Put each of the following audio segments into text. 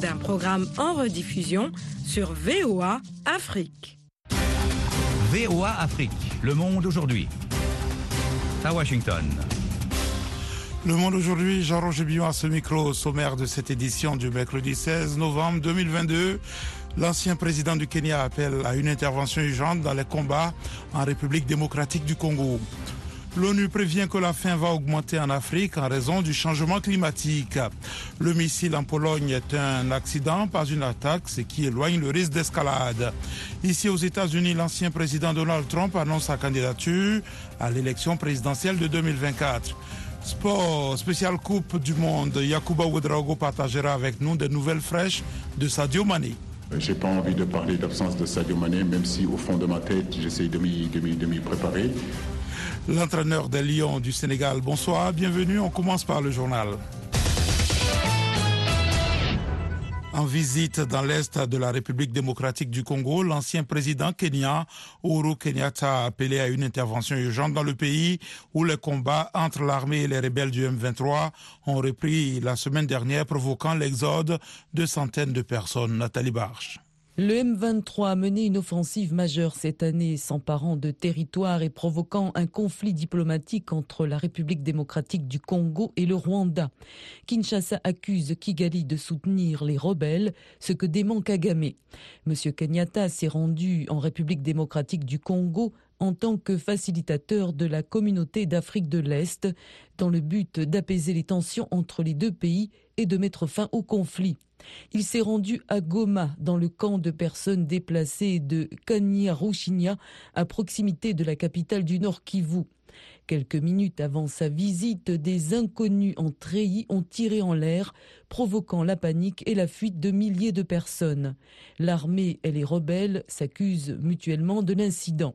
d'un programme en rediffusion sur VOA Afrique. VOA Afrique, le monde aujourd'hui. À Washington. Le Monde aujourd'hui, Jean-Roger Billon à ce micro, sommaire de cette édition du mercredi 16 novembre 2022. L'ancien président du Kenya appelle à une intervention urgente dans les combats en République démocratique du Congo. L'ONU prévient que la faim va augmenter en Afrique en raison du changement climatique. Le missile en Pologne est un accident, pas une attaque, ce qui éloigne le risque d'escalade. Ici aux États-Unis, l'ancien président Donald Trump annonce sa candidature à l'élection présidentielle de 2024. Sport, spécial Coupe du Monde. Yakuba Ouedraogo partagera avec nous des nouvelles fraîches de Sadio Mané. J'ai pas envie de parler d'absence de Sadio Mané, même si au fond de ma tête, j'essaye de m'y préparer. L'entraîneur des Lions du Sénégal, bonsoir, bienvenue. On commence par le journal. En visite dans l'Est de la République démocratique du Congo, l'ancien président kenyan Uhuru Kenyatta a appelé à une intervention urgente dans le pays où les combats entre l'armée et les rebelles du M23 ont repris la semaine dernière, provoquant l'exode de centaines de personnes. Nathalie Barche. Le M23 a mené une offensive majeure cette année, s'emparant de territoires et provoquant un conflit diplomatique entre la République démocratique du Congo et le Rwanda. Kinshasa accuse Kigali de soutenir les rebelles, ce que dément Kagame. Monsieur Kenyatta s'est rendu en République démocratique du Congo en tant que facilitateur de la communauté d'Afrique de l'Est, dans le but d'apaiser les tensions entre les deux pays et de mettre fin au conflit. Il s'est rendu à Goma, dans le camp de personnes déplacées de Kanya-Rushinya, à proximité de la capitale du Nord Kivu. Quelques minutes avant sa visite, des inconnus en treillis ont tiré en l'air, provoquant la panique et la fuite de milliers de personnes. L'armée et les rebelles s'accusent mutuellement de l'incident.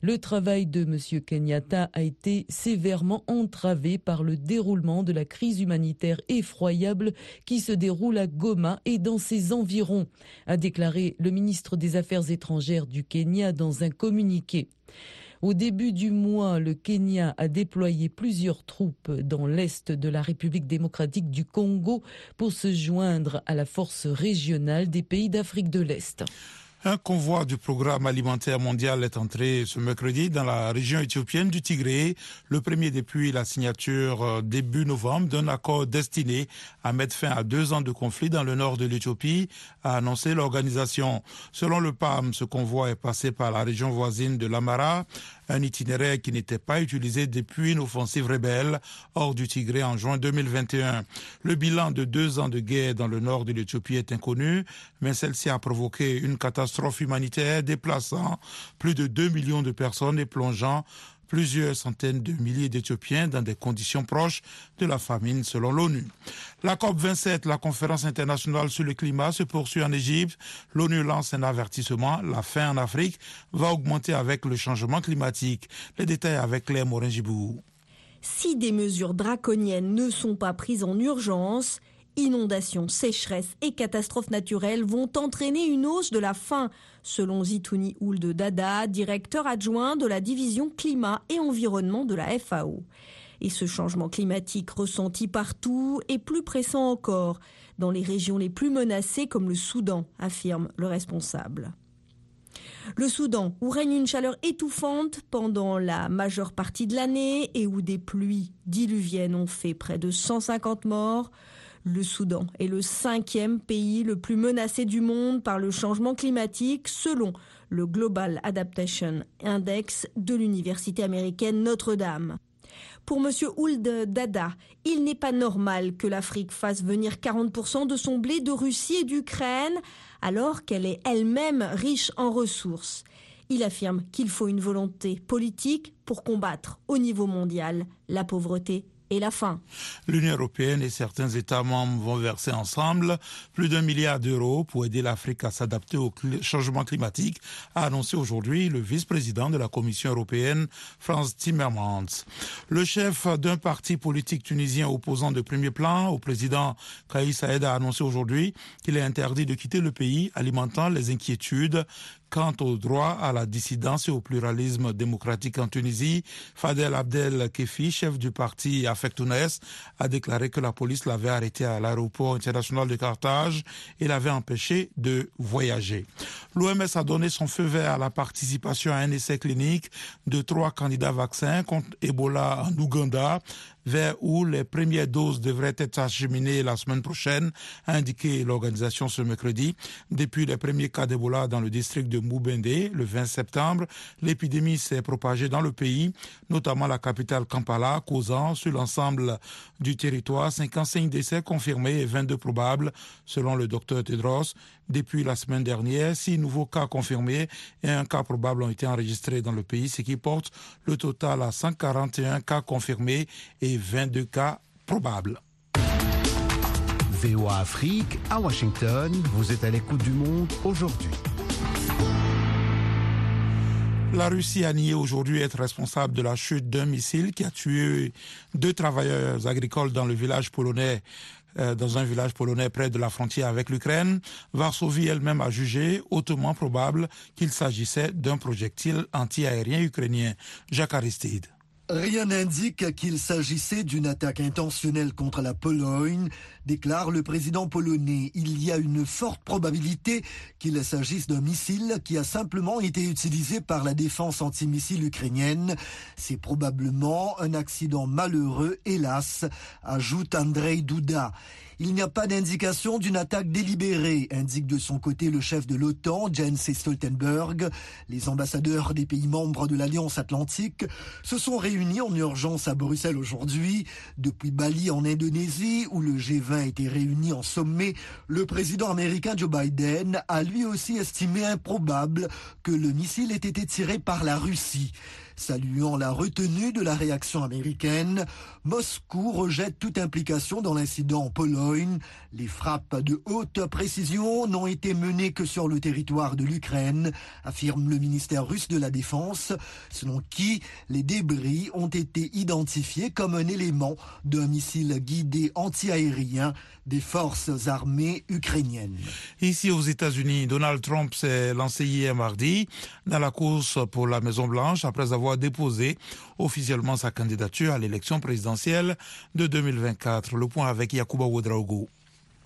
Le travail de M. Kenyatta a été sévèrement entravé par le déroulement de la crise humanitaire effroyable qui se déroule à Goma et dans ses environs, a déclaré le ministre des Affaires étrangères du Kenya dans un communiqué. Au début du mois, le Kenya a déployé plusieurs troupes dans l'est de la République démocratique du Congo pour se joindre à la force régionale des pays d'Afrique de l'Est. Un convoi du programme alimentaire mondial est entré ce mercredi dans la région éthiopienne du Tigré, le premier depuis la signature euh, début novembre d'un accord destiné à mettre fin à deux ans de conflit dans le nord de l'Éthiopie, a annoncé l'organisation. Selon le PAM, ce convoi est passé par la région voisine de l'Amara, un itinéraire qui n'était pas utilisé depuis une offensive rebelle hors du Tigré en juin 2021. Le bilan de deux ans de guerre dans le nord de l'Éthiopie est inconnu, mais celle-ci a provoqué une catastrophe humanitaire déplaçant plus de 2 millions de personnes et plongeant plusieurs centaines de milliers d'Éthiopiens dans des conditions proches de la famine selon l'ONU. La COP27, la conférence internationale sur le climat, se poursuit en Égypte. L'ONU lance un avertissement. La faim en Afrique va augmenter avec le changement climatique. Les détails avec Claire Morin-Gibou. Si des mesures draconiennes ne sont pas prises en urgence, inondations, sécheresses et catastrophes naturelles vont entraîner une hausse de la faim, selon Zitouni Ould Dada, directeur adjoint de la division climat et environnement de la FAO. Et ce changement climatique ressenti partout est plus pressant encore dans les régions les plus menacées comme le Soudan, affirme le responsable. Le Soudan, où règne une chaleur étouffante pendant la majeure partie de l'année et où des pluies diluviennes ont fait près de 150 morts, le Soudan est le cinquième pays le plus menacé du monde par le changement climatique selon le Global Adaptation Index de l'université américaine Notre-Dame. Pour M. Ould Dada, il n'est pas normal que l'Afrique fasse venir 40% de son blé de Russie et d'Ukraine alors qu'elle est elle-même riche en ressources. Il affirme qu'il faut une volonté politique pour combattre au niveau mondial la pauvreté L'Union européenne et certains États membres vont verser ensemble plus d'un milliard d'euros pour aider l'Afrique à s'adapter au changement climatique, a annoncé aujourd'hui le vice-président de la Commission européenne, Franz Timmermans. Le chef d'un parti politique tunisien opposant de premier plan au président Kais Saïd a annoncé aujourd'hui qu'il est interdit de quitter le pays, alimentant les inquiétudes Quant au droit à la dissidence et au pluralisme démocratique en Tunisie, Fadel Abdel Kefi, chef du parti Affectounes, a déclaré que la police l'avait arrêté à l'aéroport international de Carthage et l'avait empêché de voyager. L'OMS a donné son feu vert à la participation à un essai clinique de trois candidats vaccins contre Ebola en Ouganda vers où les premières doses devraient être acheminées la semaine prochaine, a l'organisation ce mercredi. Depuis les premiers cas d'Ebola dans le district de Mubende, le 20 septembre, l'épidémie s'est propagée dans le pays, notamment la capitale Kampala, causant sur l'ensemble du territoire 55 décès confirmés et 22 probables, selon le docteur Tedros. Depuis la semaine dernière, six nouveaux cas confirmés et un cas probable ont été enregistrés dans le pays, ce qui porte le total à 141 cas confirmés et 22 cas probables. VOA Afrique, à Washington, vous êtes à l'écoute du monde aujourd'hui. La Russie a nié aujourd'hui être responsable de la chute d'un missile qui a tué deux travailleurs agricoles dans le village polonais euh, dans un village polonais près de la frontière avec l'Ukraine. Varsovie elle-même a jugé hautement probable qu'il s'agissait d'un projectile anti-aérien ukrainien. Jacques Aristide. Rien n'indique qu'il s'agissait d'une attaque intentionnelle contre la Pologne, déclare le président polonais. Il y a une forte probabilité qu'il s'agisse d'un missile qui a simplement été utilisé par la défense antimissile ukrainienne. C'est probablement un accident malheureux, hélas, ajoute Andrei Duda. Il n'y a pas d'indication d'une attaque délibérée, indique de son côté le chef de l'OTAN, Jens Stoltenberg. Les ambassadeurs des pays membres de l'Alliance Atlantique se sont réunis en urgence à Bruxelles aujourd'hui. Depuis Bali en Indonésie, où le G20 a été réuni en sommet, le président américain Joe Biden a lui aussi estimé improbable que le missile ait été tiré par la Russie. Saluant la retenue de la réaction américaine, Moscou rejette toute implication dans l'incident en Pologne. Les frappes de haute précision n'ont été menées que sur le territoire de l'Ukraine, affirme le ministère russe de la Défense, selon qui les débris ont été identifiés comme un élément d'un missile guidé antiaérien des forces armées ukrainiennes. Ici aux États-Unis, Donald Trump s'est lancé hier mardi dans la course pour la Maison-Blanche après avoir déposé officiellement sa candidature à l'élection présidentielle de 2024. Le point avec Yacouba Ouedraogo.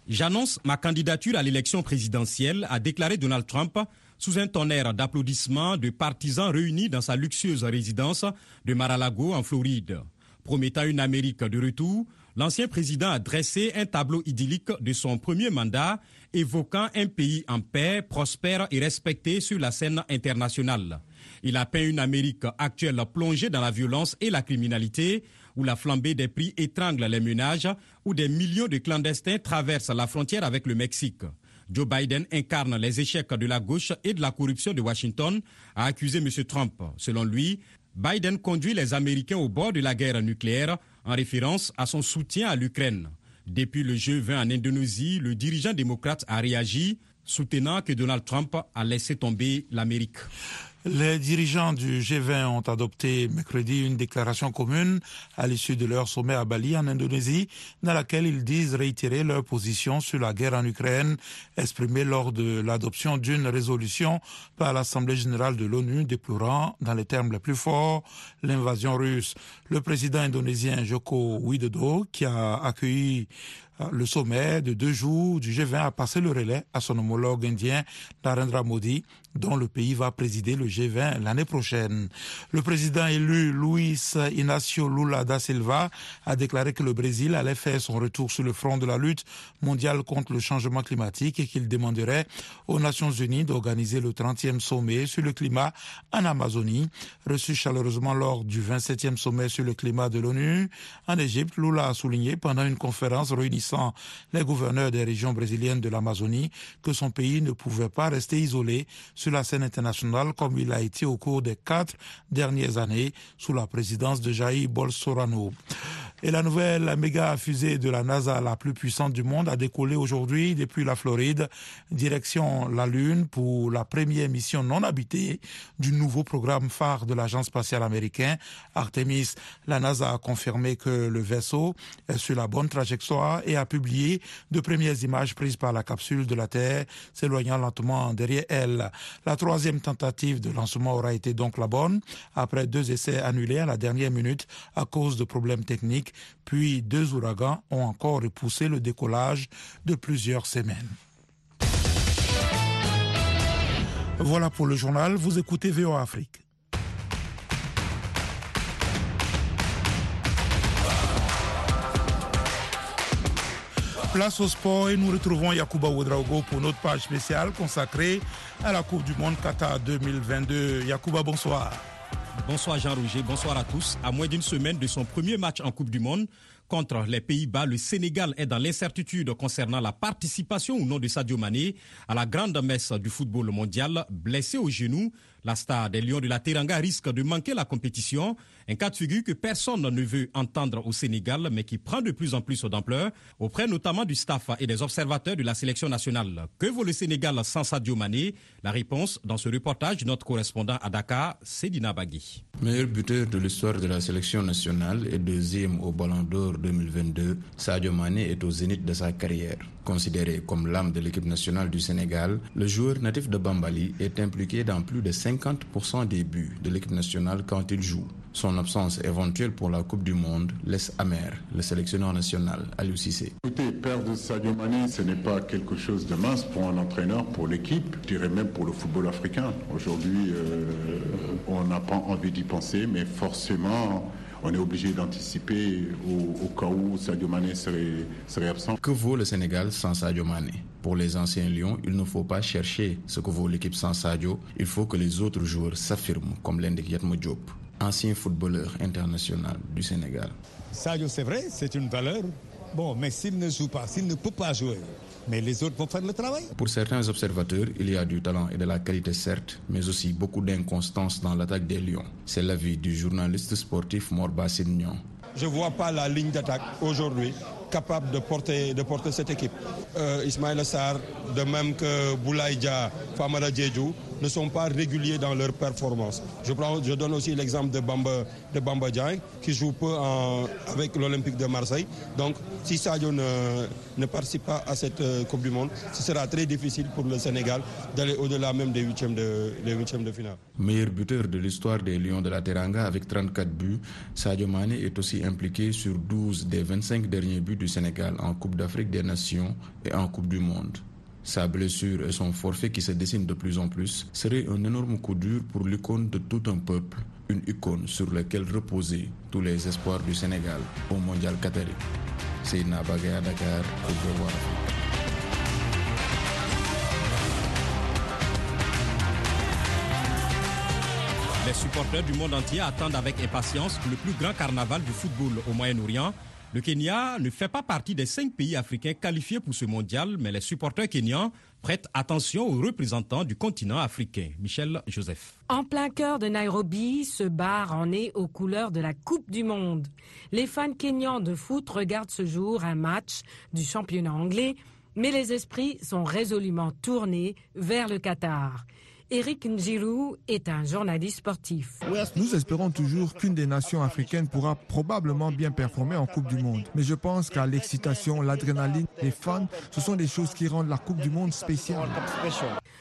J'annonce ma candidature à l'élection présidentielle, a déclaré Donald Trump sous un tonnerre d'applaudissements de partisans réunis dans sa luxueuse résidence de Mar-a-Lago en Floride. Promettant une Amérique de retour, l'ancien président a dressé un tableau idyllique de son premier mandat, évoquant un pays en paix, prospère et respecté sur la scène internationale. Il a peint une Amérique actuelle plongée dans la violence et la criminalité, où la flambée des prix étrangle les ménages, où des millions de clandestins traversent la frontière avec le Mexique. Joe Biden incarne les échecs de la gauche et de la corruption de Washington, a accusé M. Trump. Selon lui, Biden conduit les Américains au bord de la guerre nucléaire en référence à son soutien à l'Ukraine. Depuis le G20 en Indonésie, le dirigeant démocrate a réagi, soutenant que Donald Trump a laissé tomber l'Amérique. Les dirigeants du G20 ont adopté mercredi une déclaration commune à l'issue de leur sommet à Bali en Indonésie, dans laquelle ils disent réitérer leur position sur la guerre en Ukraine, exprimée lors de l'adoption d'une résolution par l'Assemblée générale de l'ONU déplorant, dans les termes les plus forts, l'invasion russe. Le président indonésien Joko Widodo, qui a accueilli le sommet de deux jours du G20 a passé le relais à son homologue indien Narendra Modi, dont le pays va présider le G20 l'année prochaine. Le président élu Luis Inacio Lula da Silva a déclaré que le Brésil allait faire son retour sur le front de la lutte mondiale contre le changement climatique et qu'il demanderait aux Nations Unies d'organiser le 30e sommet sur le climat en Amazonie, reçu chaleureusement lors du 27e sommet sur le climat de l'ONU. En Égypte, Lula a souligné pendant une conférence réunissant les gouverneurs des régions brésiliennes de l'Amazonie que son pays ne pouvait pas rester isolé sur la scène internationale comme il a été au cours des quatre dernières années sous la présidence de Jair Bolsonaro. Et la nouvelle méga fusée de la NASA, la plus puissante du monde, a décollé aujourd'hui depuis la Floride, direction la Lune pour la première mission non habitée du nouveau programme phare de l'agence spatiale américaine, Artemis. La NASA a confirmé que le vaisseau est sur la bonne trajectoire et a publié de premières images prises par la capsule de la Terre s'éloignant lentement derrière elle. La troisième tentative de lancement aura été donc la bonne, après deux essais annulés à la dernière minute à cause de problèmes techniques, puis deux ouragans ont encore repoussé le décollage de plusieurs semaines. Voilà pour le journal, vous écoutez VO Afrique. Place au sport et nous retrouvons Yakuba Ouedraogo pour notre page spéciale consacrée à la Coupe du Monde Qatar 2022. Yakuba, bonsoir. Bonsoir Jean-Roger, bonsoir à tous. À moins d'une semaine de son premier match en Coupe du Monde contre les Pays-Bas, le Sénégal est dans l'incertitude concernant la participation ou non de Sadio Mané à la grande messe du football mondial. Blessé au genou, la star des Lions de la Teranga risque de manquer la compétition, un cas de figure que personne ne veut entendre au Sénégal, mais qui prend de plus en plus d'ampleur, auprès notamment du staff et des observateurs de la sélection nationale. Que vaut le Sénégal sans Sadio Mané? La réponse dans ce reportage de notre correspondant à Dakar, Sedina Bagui. Meilleur buteur de l'histoire de la sélection nationale et deuxième au Ballon d'Or 2022, Sadio Mané est au zénith de sa carrière. Considéré comme l'âme de l'équipe nationale du Sénégal, le joueur natif de Bambali est impliqué dans plus de 50% des buts de l'équipe nationale quand il joue. Son absence éventuelle pour la Coupe du Monde laisse amer le sélectionneur national Aliou Cissé. Écoutez, perdre Sadio Mané, ce n'est pas quelque chose de mince pour un entraîneur, pour l'équipe, je dirais même pour le football africain. Aujourd'hui, euh, on n'a pas envie d'y penser, mais forcément, on est obligé d'anticiper au, cas où Sadio Mané serait, serait, absent. Que vaut le Sénégal sans Sadio Mané? Pour les anciens Lions, il ne faut pas chercher ce que vaut l'équipe sans Sadio. Il faut que les autres joueurs s'affirment, comme l'indique Yatmo Diop, ancien footballeur international du Sénégal. Sadio, c'est vrai, c'est une valeur. Bon, mais s'il ne joue pas, s'il ne peut pas jouer, mais les autres vont faire le travail. Pour certains observateurs, il y a du talent et de la qualité certes, mais aussi beaucoup d'inconstance dans l'attaque des Lions. C'est l'avis du journaliste sportif Morba Signon. Je ne vois pas la ligne d'attaque aujourd'hui capable de porter, de porter cette équipe. Euh, Ismaël Sarr, de même que Boulaïdja, Famara Djedjou, ne sont pas réguliers dans leur performance. Je, donne aussi l'exemple de Bamba, de Bamba qui joue peu avec l'Olympique de Marseille. Donc, si Sadio ne, ne participe pas à cette euh, Coupe du Monde, ce sera très difficile pour le Sénégal d'aller au-delà même des huitièmes de, des huitièmes de finale. Meilleur buteur de l'histoire des Lions de la Teranga avec 34 buts, Sadio Mane est aussi impliqué sur 12 des 25 derniers buts du Sénégal en Coupe d'Afrique des Nations et en Coupe du Monde. Sa blessure et son forfait qui se dessine de plus en plus seraient un énorme coup dur pour l'icône de tout un peuple, une icône sur laquelle reposaient tous les espoirs du Sénégal au Mondial Qatari. C'est Nabagaya Dakar pour Devoir. Les supporters du monde entier attendent avec impatience le plus grand carnaval du football au Moyen-Orient. Le Kenya ne fait pas partie des cinq pays africains qualifiés pour ce mondial, mais les supporters kenyans prêtent attention aux représentants du continent africain. Michel Joseph. En plein cœur de Nairobi, ce bar en est aux couleurs de la Coupe du Monde. Les fans kenyans de foot regardent ce jour un match du championnat anglais, mais les esprits sont résolument tournés vers le Qatar. Eric Njirou est un journaliste sportif. Nous espérons toujours qu'une des nations africaines pourra probablement bien performer en Coupe du Monde. Mais je pense qu'à l'excitation, l'adrénaline, les fans, ce sont des choses qui rendent la Coupe du Monde spéciale.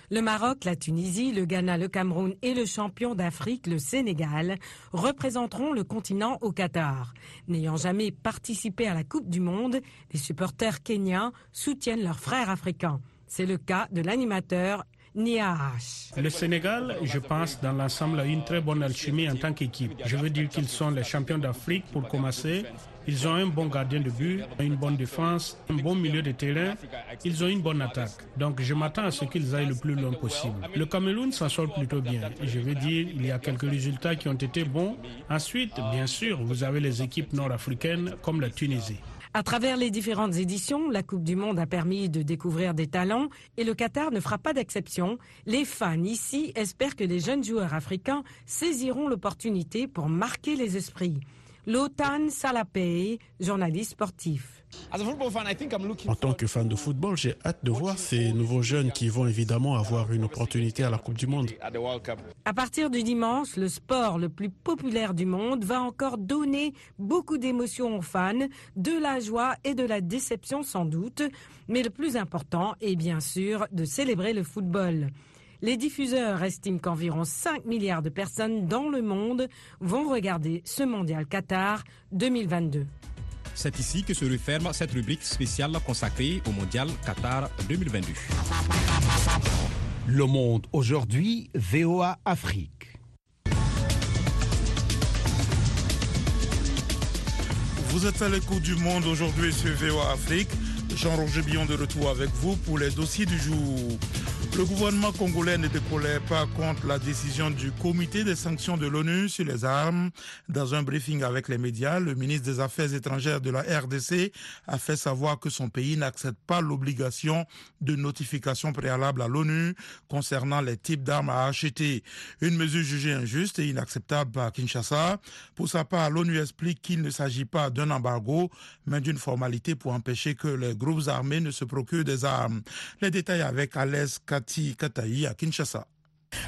Le Maroc, la Tunisie, le Ghana, le Cameroun et le champion d'Afrique, le Sénégal, représenteront le continent au Qatar. N'ayant jamais participé à la Coupe du Monde, les supporters kenyans soutiennent leurs frères africains. C'est le cas de l'animateur le Sénégal, je pense, dans l'ensemble, a une très bonne alchimie en tant qu'équipe. Je veux dire qu'ils sont les champions d'Afrique pour commencer. Ils ont un bon gardien de but, une bonne défense, un bon milieu de terrain. Ils ont une bonne attaque. Donc je m'attends à ce qu'ils aillent le plus loin possible. Le Cameroun s'en sort plutôt bien. Je veux dire, il y a quelques résultats qui ont été bons. Ensuite, bien sûr, vous avez les équipes nord-africaines comme la Tunisie. À travers les différentes éditions, la Coupe du Monde a permis de découvrir des talents et le Qatar ne fera pas d'exception. Les fans ici espèrent que les jeunes joueurs africains saisiront l'opportunité pour marquer les esprits. Lotan Salapei, journaliste sportif. En tant que fan de football, j'ai hâte de voir ces nouveaux jeunes qui vont évidemment avoir une opportunité à la Coupe du Monde. À partir du dimanche, le sport le plus populaire du monde va encore donner beaucoup d'émotions aux fans, de la joie et de la déception sans doute, mais le plus important est bien sûr de célébrer le football. Les diffuseurs estiment qu'environ 5 milliards de personnes dans le monde vont regarder ce mondial Qatar 2022. C'est ici que se referme cette rubrique spéciale consacrée au mondial Qatar 2022. Le monde aujourd'hui, VOA Afrique. Vous êtes à l'écoute du monde aujourd'hui sur VOA Afrique. Jean-Roger Billon de retour avec vous pour les dossiers du jour. Le gouvernement congolais ne décollait pas contre la décision du comité des sanctions de l'ONU sur les armes. Dans un briefing avec les médias, le ministre des Affaires étrangères de la RDC a fait savoir que son pays n'accepte pas l'obligation de notification préalable à l'ONU concernant les types d'armes à acheter. Une mesure jugée injuste et inacceptable par Kinshasa. Pour sa part, l'ONU explique qu'il ne s'agit pas d'un embargo, mais d'une formalité pour empêcher que les groupes armés ne se procurent des armes. Les détails avec Alès à Kinshasa.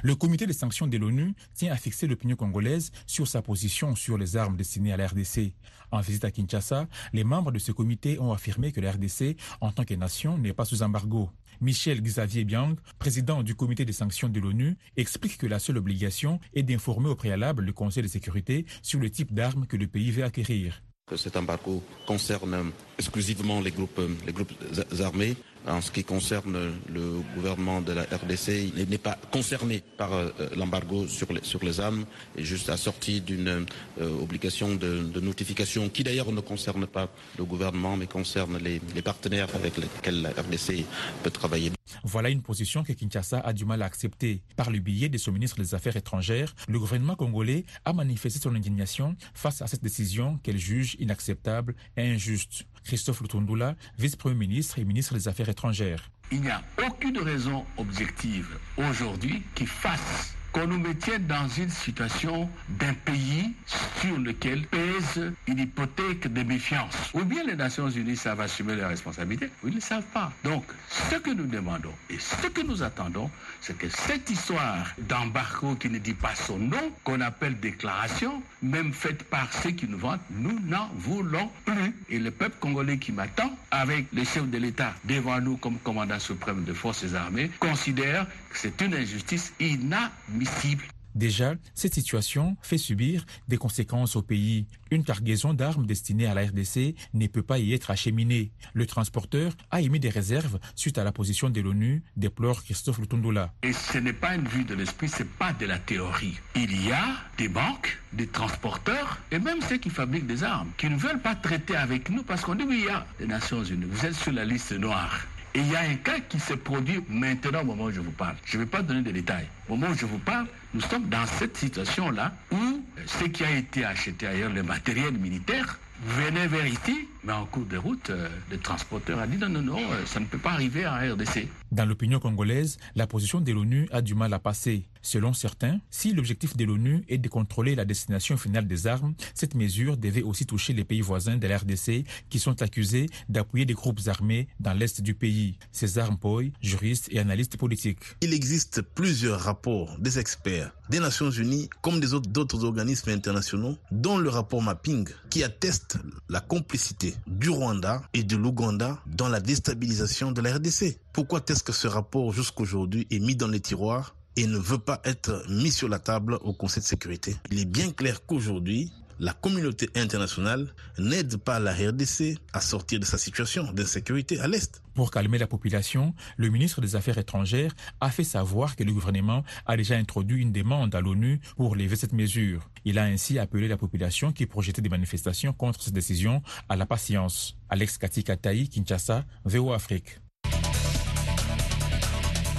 Le comité des sanctions de l'ONU tient à fixer l'opinion congolaise sur sa position sur les armes destinées à la RDC. En visite à Kinshasa, les membres de ce comité ont affirmé que la RDC, en tant que nation, n'est pas sous embargo. Michel Xavier Biang, président du comité des sanctions de l'ONU, explique que la seule obligation est d'informer au préalable le Conseil de sécurité sur le type d'armes que le pays veut acquérir. Cet embargo concerne exclusivement les groupes, les groupes armés en ce qui concerne le gouvernement de la RDC, il n'est pas concerné par euh, l'embargo sur les, sur les armes, et juste assorti d'une euh, obligation de, notification qui d'ailleurs ne concerne pas le gouvernement, mais concerne les, les, partenaires avec lesquels la RDC peut travailler. Voilà une position que Kinshasa a du mal à accepter. Par le biais de son ministre des Affaires étrangères, le gouvernement congolais a manifesté son indignation face à cette décision qu'elle juge inacceptable et injuste. Christophe Lutundula, vice-premier ministre et ministre des Affaires étrangères. Il n'y a aucune raison objective aujourd'hui qui fasse qu'on nous mettienne dans une situation d'un pays sur lequel pèse une hypothèque de méfiance. Ou bien les Nations Unies savent assumer leurs responsabilités, ou ils ne savent pas. Donc, ce que nous demandons et ce que nous attendons, c'est que cette histoire d'embargo qui ne dit pas son nom, qu'on appelle déclaration, même faite par ceux qui nous vendent, nous n'en voulons plus. Et le peuple congolais qui m'attend, avec le chef de l'État devant nous comme commandant suprême de forces armées, considère c'est une injustice inadmissible Déjà, cette situation fait subir des conséquences au pays. Une cargaison d'armes destinée à la RDC ne peut pas y être acheminée. Le transporteur a émis des réserves suite à la position de l'ONU, déplore Christophe Lutondola. Et ce n'est pas une vue de l'esprit, ce n'est pas de la théorie. Il y a des banques, des transporteurs et même ceux qui fabriquent des armes qui ne veulent pas traiter avec nous parce qu'on dit oui, il y a les Nations Unies, vous êtes sur la liste noire. Et il y a un cas qui se produit maintenant au moment où je vous parle. Je ne vais pas donner de détails. Au moment où je vous parle, nous sommes dans cette situation-là où ce qui a été acheté ailleurs, le matériel militaire, venait vers ici, mais en cours de route, euh, le transporteur a dit non, non, non, euh, ça ne peut pas arriver en RDC. Dans l'opinion congolaise, la position de l'ONU a du mal à passer. Selon certains, si l'objectif de l'ONU est de contrôler la destination finale des armes, cette mesure devait aussi toucher les pays voisins de la RDC qui sont accusés d'appuyer des groupes armés dans l'est du pays. César Mpoy, juriste et analyste politique. Il existe plusieurs rapports des experts des Nations Unies comme des autres d'autres organismes internationaux, dont le rapport Mapping, qui atteste la complicité du Rwanda et de l'Ouganda dans la déstabilisation de la RDC. Pourquoi est-ce que ce rapport jusqu'aujourd'hui est mis dans les tiroirs et ne veut pas être mis sur la table au Conseil de sécurité? Il est bien clair qu'aujourd'hui, la communauté internationale n'aide pas la RDC à sortir de sa situation d'insécurité à l'Est. Pour calmer la population, le ministre des Affaires étrangères a fait savoir que le gouvernement a déjà introduit une demande à l'ONU pour lever cette mesure. Il a ainsi appelé la population qui projetait des manifestations contre cette décision à la patience. Alex Katikataï, Kinshasa, VO Afrique.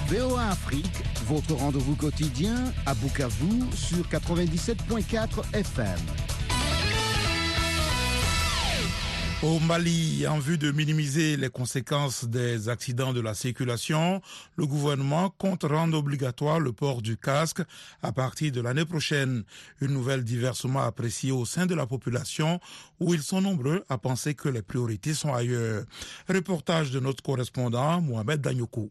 VOA Afrique, votre rendez-vous quotidien à Bukavu sur 97.4 FM. Au Mali, en vue de minimiser les conséquences des accidents de la circulation, le gouvernement compte rendre obligatoire le port du casque à partir de l'année prochaine. Une nouvelle diversement appréciée au sein de la population où ils sont nombreux à penser que les priorités sont ailleurs. Reportage de notre correspondant Mohamed Danyoko.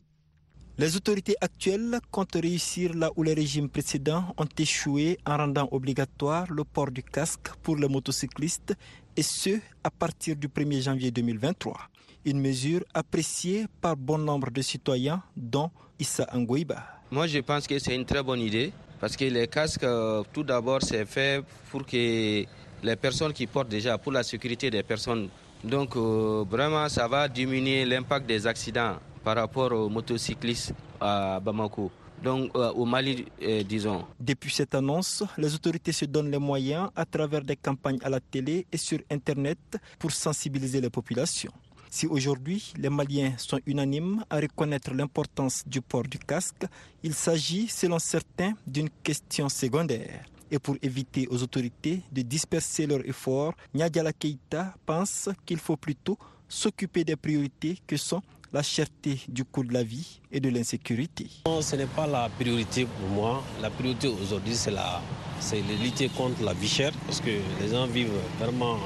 Les autorités actuelles comptent réussir là où les régimes précédents ont échoué en rendant obligatoire le port du casque pour les motocyclistes et ce à partir du 1er janvier 2023. Une mesure appréciée par bon nombre de citoyens, dont Issa Angoiba. Moi, je pense que c'est une très bonne idée parce que les casques, euh, tout d'abord, c'est fait pour que les personnes qui portent déjà, pour la sécurité des personnes. Donc, euh, vraiment, ça va diminuer l'impact des accidents par rapport aux motocyclistes à Bamako. Donc euh, au Mali, euh, disons. Depuis cette annonce, les autorités se donnent les moyens à travers des campagnes à la télé et sur Internet pour sensibiliser les populations. Si aujourd'hui les Maliens sont unanimes à reconnaître l'importance du port du casque, il s'agit, selon certains, d'une question secondaire. Et pour éviter aux autorités de disperser leurs efforts, Nyadiala Keita pense qu'il faut plutôt s'occuper des priorités que sont la cherté du coût de la vie et de l'insécurité. Ce n'est pas la priorité pour moi. La priorité aujourd'hui, c'est la, c'est de lutter contre la vie chère parce que les gens vivent vraiment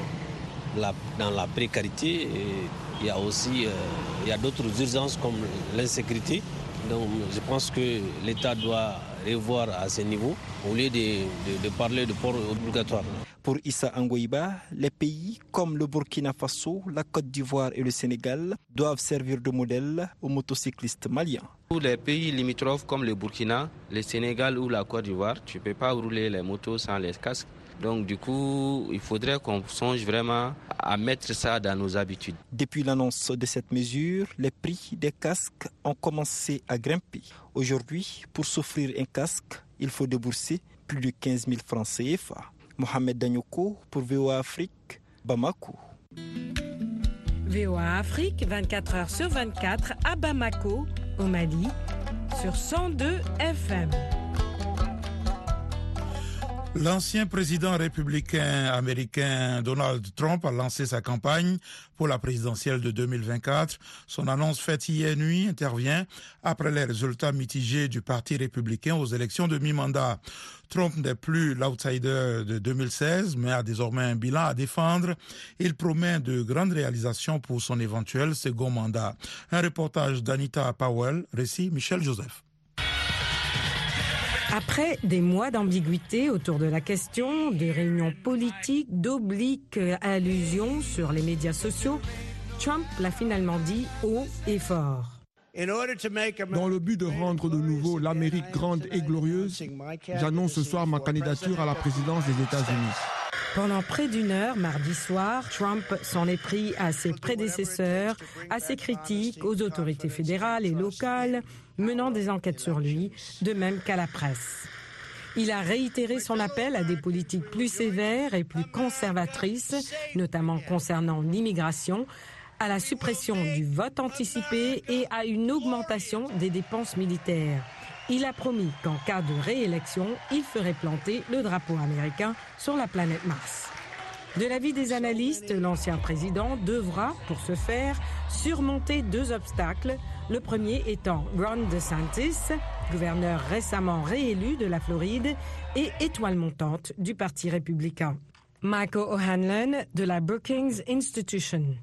dans la précarité. Il y a aussi euh, il y a d'autres urgences comme l'insécurité. Donc je pense que l'État doit revoir à ce niveau au lieu de, de parler de port obligatoire. Pour Issa Angoïba, les pays comme le Burkina Faso, la Côte d'Ivoire et le Sénégal doivent servir de modèle aux motocyclistes maliens. Pour les pays limitrophes comme le Burkina, le Sénégal ou la Côte d'Ivoire, tu ne peux pas rouler les motos sans les casques. Donc du coup, il faudrait qu'on songe vraiment à mettre ça dans nos habitudes. Depuis l'annonce de cette mesure, les prix des casques ont commencé à grimper. Aujourd'hui, pour s'offrir un casque, il faut débourser plus de 15 000 francs CFA. Mohamed Danyoko pour VOA Afrique, Bamako. VOA Afrique, 24 heures sur 24 à Bamako, au Mali, sur 102 FM. L'ancien président républicain américain Donald Trump a lancé sa campagne pour la présidentielle de 2024. Son annonce faite hier nuit intervient après les résultats mitigés du Parti républicain aux élections de mi-mandat. Trump n'est plus l'outsider de 2016, mais a désormais un bilan à défendre. Il promet de grandes réalisations pour son éventuel second mandat. Un reportage d'Anita Powell, récit Michel Joseph. Après des mois d'ambiguïté autour de la question, de réunions politiques, d'obliques allusions sur les médias sociaux, Trump l'a finalement dit haut et fort. Dans le but de rendre de nouveau l'Amérique grande et glorieuse, j'annonce ce soir ma candidature à la présidence des États-Unis. Pendant près d'une heure, mardi soir, Trump s'en est pris à ses prédécesseurs, à ses critiques, aux autorités fédérales et locales, menant des enquêtes sur lui, de même qu'à la presse. Il a réitéré son appel à des politiques plus sévères et plus conservatrices, notamment concernant l'immigration, à la suppression du vote anticipé et à une augmentation des dépenses militaires. Il a promis qu'en cas de réélection, il ferait planter le drapeau américain sur la planète Mars. De l'avis des analystes, l'ancien président devra, pour ce faire, surmonter deux obstacles. Le premier étant Ron DeSantis, gouverneur récemment réélu de la Floride et étoile montante du Parti républicain. Michael O'Hanlon de la Brookings Institution.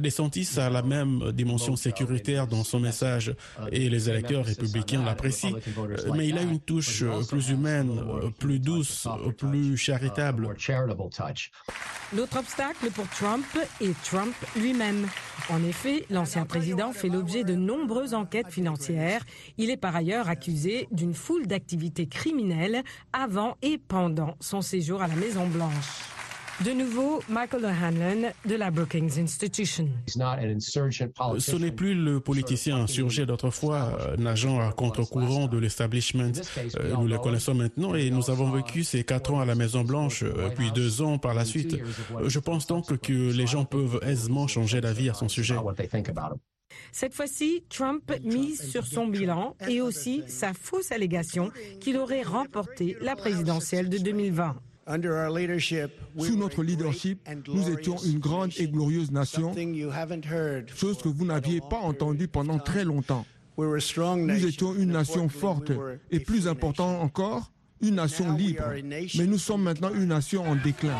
DeSantis a la même dimension sécuritaire dans son message et les électeurs républicains l'apprécient, mais il a une touche plus humaine, plus douce, plus charitable. L'autre obstacle pour Trump est Trump lui-même. En effet, l'ancien président fait l'objet de nombreuses enquêtes financières. Il est par ailleurs accusé d'une foule d'activités criminelles avant et pendant son séjour à la Maison-Blanche. De nouveau, Michael O'Hanlon de la Brookings Institution. Ce n'est plus le politicien insurgé d'autrefois, nageant à contre-courant de l'establishment. Nous le connaissons maintenant et nous avons vécu ces quatre ans à la Maison-Blanche, puis deux ans par la suite. Je pense donc que les gens peuvent aisément changer d'avis à son sujet. Cette fois-ci, Trump mise sur son bilan et aussi sa fausse allégation qu'il aurait remporté la présidentielle de 2020. Sous notre leadership, nous étions une grande et glorieuse nation, chose que vous n'aviez pas entendue pendant très longtemps. Nous étions une nation forte et plus important encore, une nation libre. Mais nous sommes maintenant une nation en déclin.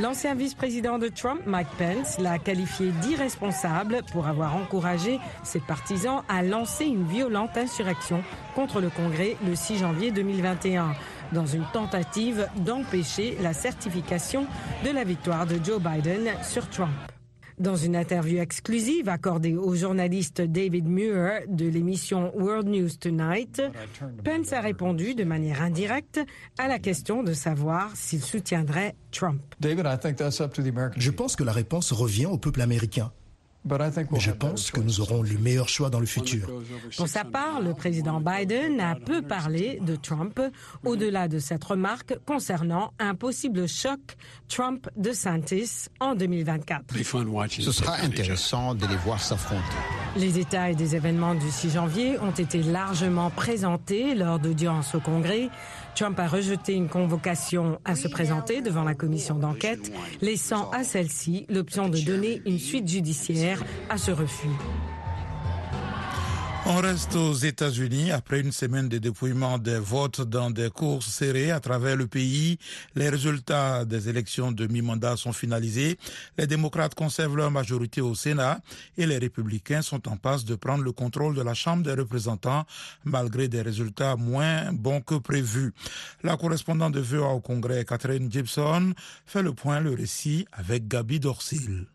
L'ancien vice-président de Trump, Mike Pence, l'a qualifié d'irresponsable pour avoir encouragé ses partisans à lancer une violente insurrection contre le Congrès le 6 janvier 2021 dans une tentative d'empêcher la certification de la victoire de Joe Biden sur Trump. Dans une interview exclusive accordée au journaliste David Muir de l'émission World News Tonight, Pence a répondu de manière indirecte à la question de savoir s'il soutiendrait Trump. Je pense que la réponse revient au peuple américain. Mais je pense que nous aurons le meilleur choix dans le futur. Pour sa part, le président Biden a peu parlé de Trump, au-delà de cette remarque concernant un possible choc Trump-de Santis en 2024. Ce sera intéressant de les voir s'affronter. Les détails des événements du 6 janvier ont été largement présentés lors d'audiences au Congrès. Trump a rejeté une convocation à se présenter devant la commission d'enquête, laissant à celle-ci l'option de donner une suite judiciaire à ce refus. On reste aux États-Unis. Après une semaine de dépouillement des votes dans des courses serrées à travers le pays, les résultats des élections de mi-mandat sont finalisés. Les démocrates conservent leur majorité au Sénat et les républicains sont en passe de prendre le contrôle de la Chambre des représentants malgré des résultats moins bons que prévus. La correspondante de VOA au Congrès, Catherine Gibson, fait le point, le récit avec Gabi Dorsil.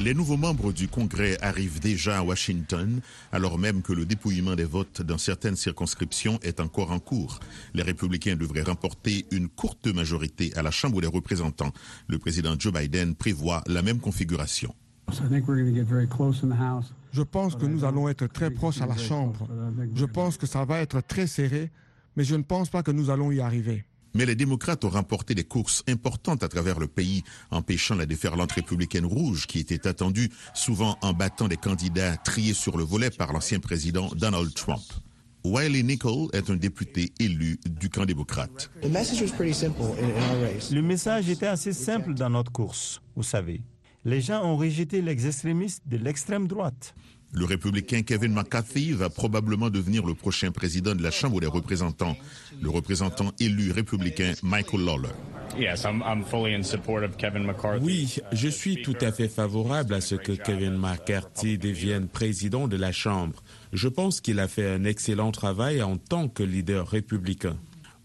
Les nouveaux membres du Congrès arrivent déjà à Washington, alors même que le dépouillement des votes dans certaines circonscriptions est encore en cours. Les républicains devraient remporter une courte majorité à la Chambre des représentants. Le président Joe Biden prévoit la même configuration. Je pense que nous allons être très proches à la Chambre. Je pense que ça va être très serré, mais je ne pense pas que nous allons y arriver. Mais les démocrates ont remporté des courses importantes à travers le pays, empêchant la déferlante républicaine rouge qui était attendue, souvent en battant des candidats triés sur le volet par l'ancien président Donald Trump. Wiley Nickel est un député élu du camp démocrate. Le message était assez simple dans notre course, vous savez. Les gens ont rejeté l'extrémiste de l'extrême droite. Le républicain Kevin McCarthy va probablement devenir le prochain président de la Chambre des représentants. Le représentant élu républicain Michael Lawler. Oui, je suis tout à fait favorable à ce que Kevin McCarthy devienne président de la Chambre. Je pense qu'il a fait un excellent travail en tant que leader républicain.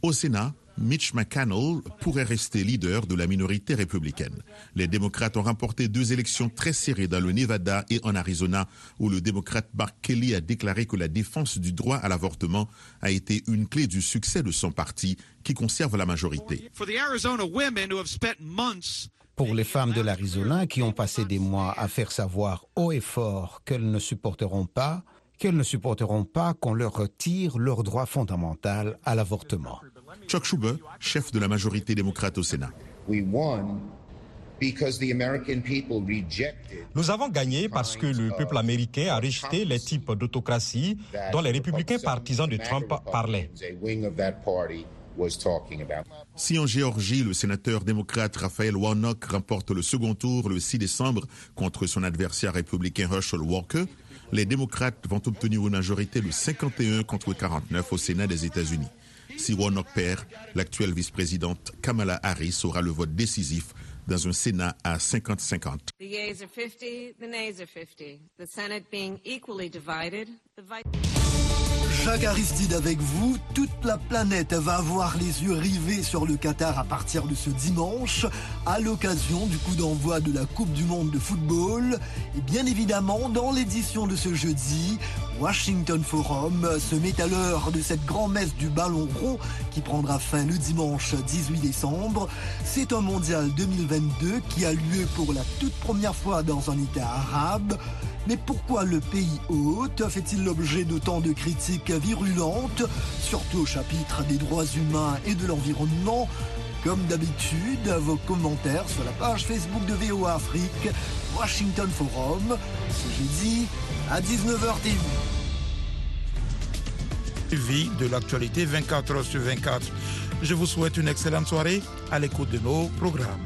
Au Sénat, Mitch McConnell pourrait rester leader de la minorité républicaine. Les démocrates ont remporté deux élections très serrées dans le Nevada et en Arizona, où le démocrate Mark Kelly a déclaré que la défense du droit à l'avortement a été une clé du succès de son parti, qui conserve la majorité. Pour les femmes de l'Arizona qui ont passé des mois à faire savoir haut et fort qu'elles ne supporteront pas, qu'elles ne supporteront pas qu'on leur retire leur droit fondamental à l'avortement. Chuck Schumer, chef de la majorité démocrate au Sénat. Nous avons gagné parce que le peuple américain a rejeté les types d'autocratie dont les républicains partisans de Trump parlaient. Si en Géorgie, le sénateur démocrate Raphaël Warnock remporte le second tour le 6 décembre contre son adversaire républicain Herschel Walker, les démocrates vont obtenir une majorité de 51 contre 49 au Sénat des États-Unis. Si Warnock perd, l'actuelle vice-présidente Kamala Harris aura le vote décisif dans un Sénat à 50-50. Jacques Aristide avec vous. Toute la planète va avoir les yeux rivés sur le Qatar à partir de ce dimanche, à l'occasion du coup d'envoi de la Coupe du Monde de football. Et bien évidemment, dans l'édition de ce jeudi, Washington Forum se met à l'heure de cette grand-messe du ballon rond qui prendra fin le dimanche 18 décembre. C'est un mondial 2022 qui a lieu pour la toute première fois dans un État arabe. Mais pourquoi le pays hôte fait-il l'objet d'autant de critiques virulentes, surtout au chapitre des droits humains et de l'environnement? Comme d'habitude, vos commentaires sur la page Facebook de VOA Afrique, Washington Forum, ce jeudi à 19h TV. Vie de l'actualité 24 heures sur 24. Je vous souhaite une excellente soirée à l'écoute de nos programmes.